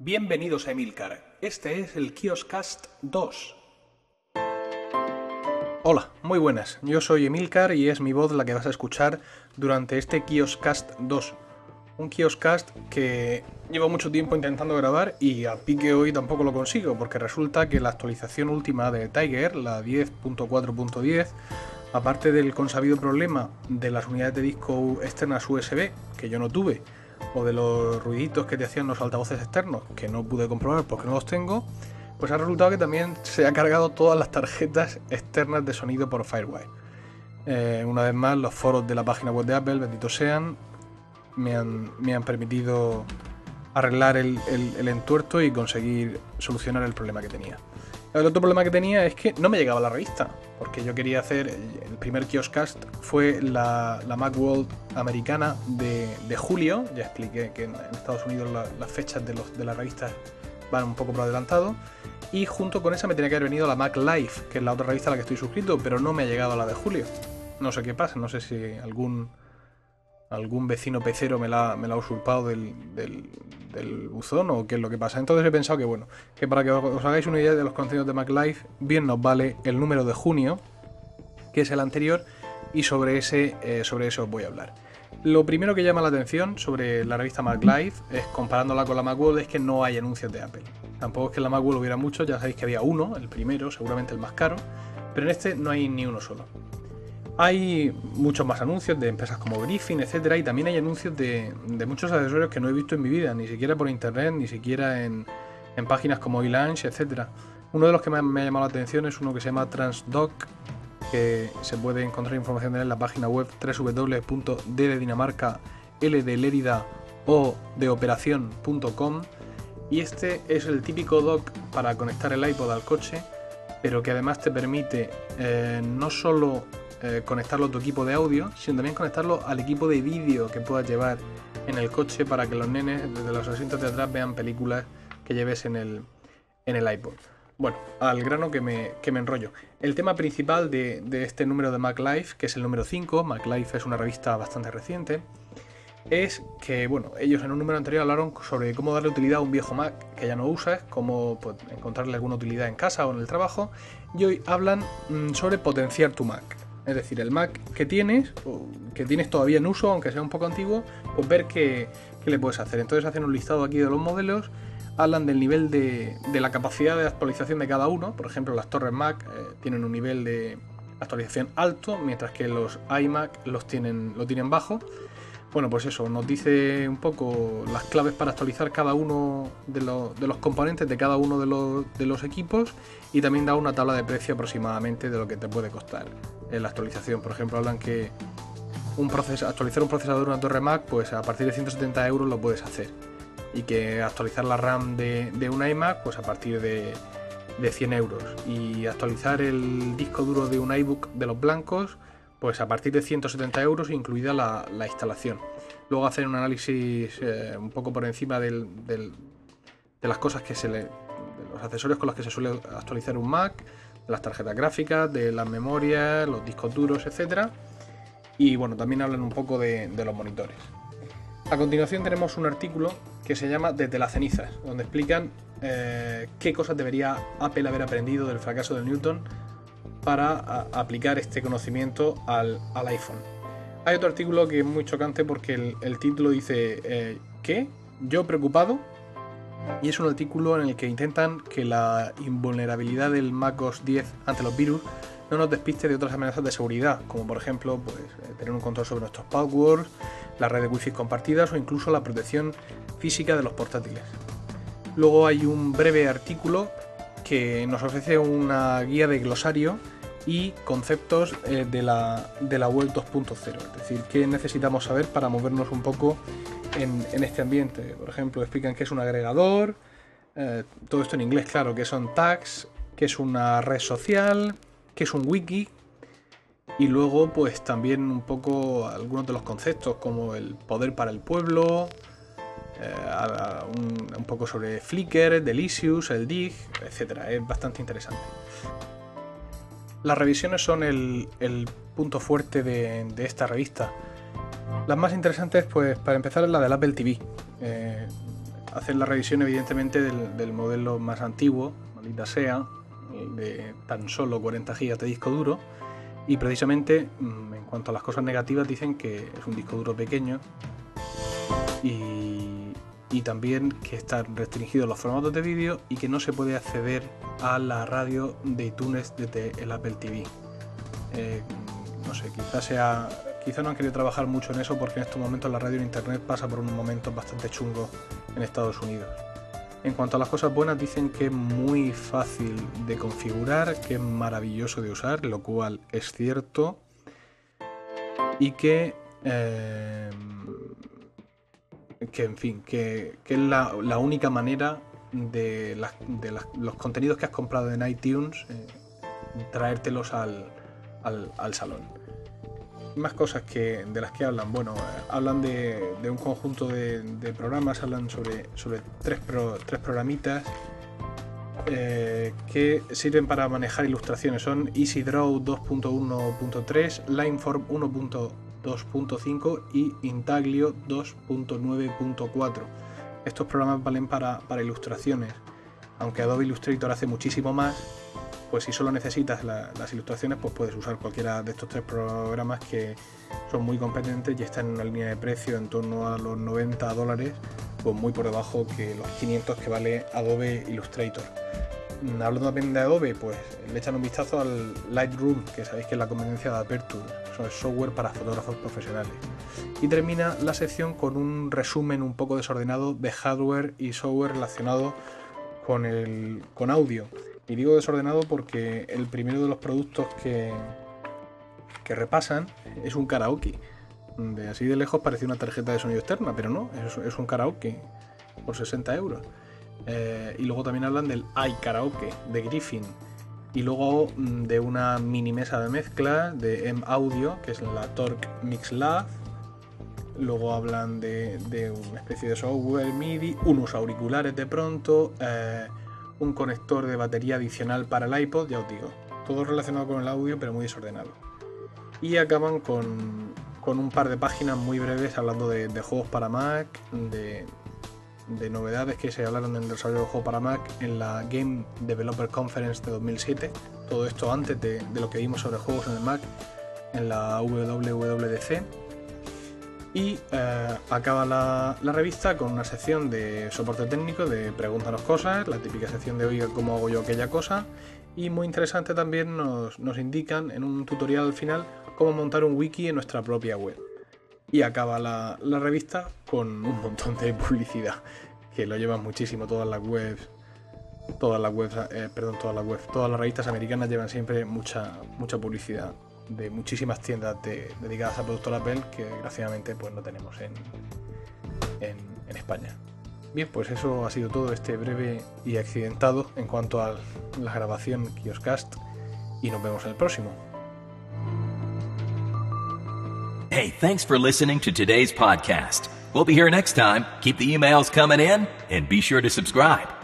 Bienvenidos a Emilcar. Este es el Kioscast 2. Hola, muy buenas. Yo soy Emilcar y es mi voz la que vas a escuchar durante este Kioscast 2. Un Kioscast que llevo mucho tiempo intentando grabar y a pique hoy tampoco lo consigo, porque resulta que la actualización última de Tiger, la 10.4.10, aparte del consabido problema de las unidades de disco externas USB, que yo no tuve, o de los ruiditos que te hacían los altavoces externos, que no pude comprobar porque no los tengo, pues ha resultado que también se ha cargado todas las tarjetas externas de sonido por Firewire. Eh, una vez más, los foros de la página web de Apple, benditos sean, me han, me han permitido arreglar el, entuerto y conseguir solucionar el problema que tenía. El otro problema que tenía es que no me llegaba la revista, porque yo quería hacer, el primer Kioskast fue la, la Macworld americana de, julio, ya expliqué que en, Estados Unidos las fechas de, los, de las revistas van un poco por adelantado, y junto con esa me tenía que haber venido la Mac Life, que es la otra revista a la que estoy suscrito, pero no me ha llegado la de julio. No sé qué pasa, no sé si algún algún vecino pecero me la, ha usurpado del, buzón o qué es lo que pasa. Entonces he pensado que bueno, que para que os hagáis una idea de los contenidos de MacLife, bien nos vale el número de junio, que es el anterior, y sobre ese, eh, sobre eso os voy a hablar. Lo primero que llama la atención sobre la revista MacLife es comparándola con la Macworld es que no hay anuncios de Apple. Tampoco es que en la Macworld hubiera muchos, ya sabéis que había uno, el primero, seguramente el más caro, pero en este no hay ni uno solo. Hay muchos más anuncios de empresas como Griffin, etcétera, y también hay anuncios de, muchos accesorios que no he visto en mi vida, ni siquiera por internet, ni siquiera en, páginas como eLunch, etcétera. Uno de los que me ha, llamado la atención es uno que se llama Transdoc, que se puede encontrar información en la página web www.d de o de operación.com. Y este es el típico dock para conectar el iPod al coche, pero que además te permite eh, no solo eh, conectarlo a tu equipo de audio, sino también conectarlo al equipo de vídeo que puedas llevar en el coche para que los nenes desde los asientos de atrás vean películas que lleves en el, en el iPod. Bueno, al grano que me, que me enrollo. El tema principal de, de, este número de MacLife, que es el número 5, MacLife es una revista bastante reciente, es que, bueno, ellos en un número anterior hablaron sobre cómo darle utilidad a un viejo Mac que ya no usas, cómo pues, encontrarle alguna utilidad en casa o en el trabajo, y hoy hablan mm, sobre potenciar tu Mac. Es decir, el Mac que tienes, que tienes todavía en uso, aunque sea un poco antiguo, pues ver qué, le puedes hacer. Entonces hacen un listado aquí de los modelos, hablan del nivel de, la capacidad de actualización de cada uno. Por ejemplo, las torres Mac eh, tienen un nivel de actualización alto, mientras que los iMac los tienen, lo tienen bajo. Bueno, pues eso, nos dice un poco las claves para actualizar cada uno de, los componentes de cada uno de los, equipos y también da una tabla de precio aproximadamente de lo que te puede costar en la actualización. Por ejemplo, hablan que un actualizar un procesador de una torre Mac, pues a partir de 170 euros lo puedes hacer. Y que actualizar la RAM de, de un iMac, pues a partir de, 100 euros. Y actualizar el disco duro de un iBook de los blancos, pues a partir de 170 euros, incluida la, instalación. Luego hacer un análisis eh, un poco por encima de las cosas que se le. de los accesorios con los que se suele actualizar un Mac, de las tarjetas gráficas, de las memorias, los discos duros, etc. Y bueno, también hablan un poco de, los monitores. A continuación tenemos un artículo que se llama Desde las cenizas, donde explican eh, qué cosas debería Apple haber aprendido del fracaso de Newton para aplicar este conocimiento al, iPhone. Hay otro artículo que es muy chocante porque el, título dice eh, ¿qué? Yo preocupado. Y es un artículo en el que intentan que la invulnerabilidad del macOS 10 ante los virus no nos despiste de otras amenazas de seguridad, como por ejemplo pues, eh, tener un control sobre nuestros passwords, la red de wifi compartidas o incluso la protección física de los portátiles. Luego hay un breve artículo que nos ofrece una guía de glosario y conceptos eh, de, la, de, la, web 2.0, es decir, qué necesitamos saber para movernos un poco en, este ambiente. Por ejemplo, explican qué es un agregador, eh, todo esto en inglés, claro, qué son tags, qué es una red social, qué es un wiki, y luego pues también un poco algunos de los conceptos como el poder para el pueblo, eh, un, poco sobre Flickr, Delicious, el DIG, etc. Es bastante interesante. Las revisiones son el, punto fuerte de, esta revista. Las más interesantes, pues para empezar, es la del Apple TV. Eh, hacer la revisión evidentemente del, modelo más antiguo, maldita sea, de tan solo 40 GB de disco duro. Y precisamente mm, en cuanto a las cosas negativas dicen que es un disco duro pequeño y, y también que están restringidos los formatos de vídeo y que no se puede acceder a la radio de iTunes desde el Apple TV. Eh, no sé, quizás sea. Quizá no han querido trabajar mucho en eso porque en estos momentos la radio en internet pasa por un momento bastante chungo en Estados Unidos. En cuanto a las cosas buenas, dicen que es muy fácil de configurar, que es maravilloso de usar, lo cual es cierto. Y que. Eh, que en fin, que, es la, única manera de, los contenidos que has comprado en iTunes eh, traértelos al, al, salón. Más cosas que, de las que hablan. Bueno, hablan de, un conjunto de, programas, hablan sobre, sobre tres, tres programitas eh, que sirven para manejar ilustraciones. Son EasyDraw 2.1.3, Lineform 1.2.5 y Intaglio 2.9.4. Estos programas valen para, para ilustraciones, aunque Adobe Illustrator hace muchísimo más pues si solo necesitas las ilustraciones, pues puedes usar cualquiera de estos tres programas que son muy competentes y están en una línea de precio en torno a los 90 dólares, pues muy por debajo que los 500 que vale Adobe Illustrator. Mm, hablando también de Adobe, pues le echan un vistazo al Lightroom, que sabéis que es la competencia de Aperture, son software para fotógrafos profesionales. Y termina la sección con un resumen un poco desordenado de hardware y software relacionado con, el, con audio. Y digo desordenado porque el primero de los productos que, que repasan es un karaoke. De así de lejos parece una tarjeta de sonido externa, pero no, es, un karaoke por 60 euros. Eh, y luego también hablan del iKaraoke de Griffin. Y luego mm, de una mini mesa de mezcla de M Audio, que es la Torque Mix Lab. Luego hablan de, una especie de software MIDI, unos auriculares de pronto. Eh, un conector de batería adicional para el iPod, ya os digo, todo relacionado con el audio pero muy desordenado. Y acaban con, un par de páginas muy breves hablando de, juegos para Mac, de, novedades que se hablaron en el desarrollo de juegos para Mac en la Game Developer Conference de 2007. Todo esto antes de, de lo que vimos sobre juegos en el Mac en la WWDC y eh, acaba la, revista con una sección de soporte técnico, de pregúntanos cosas, la típica sección de oiga cómo hago yo aquella cosa. Y muy interesante también nos, indican en un tutorial al final cómo montar un wiki en nuestra propia web. Y acaba la, revista con un montón de publicidad, que lo llevan muchísimo todas las webs. Todas las webs, eh, perdón, todas las webs, todas las revistas americanas llevan siempre mucha, mucha publicidad de muchísimas tiendas dedicadas a productos Apple que desgraciadamente pues no tenemos en, en, España. Bien, pues eso ha sido todo este breve y accidentado en cuanto a la grabación Kioscast y nos vemos en el próximo. Hey, thanks for listening to today's podcast. We'll be here next time. Keep the emails coming in and be sure to subscribe.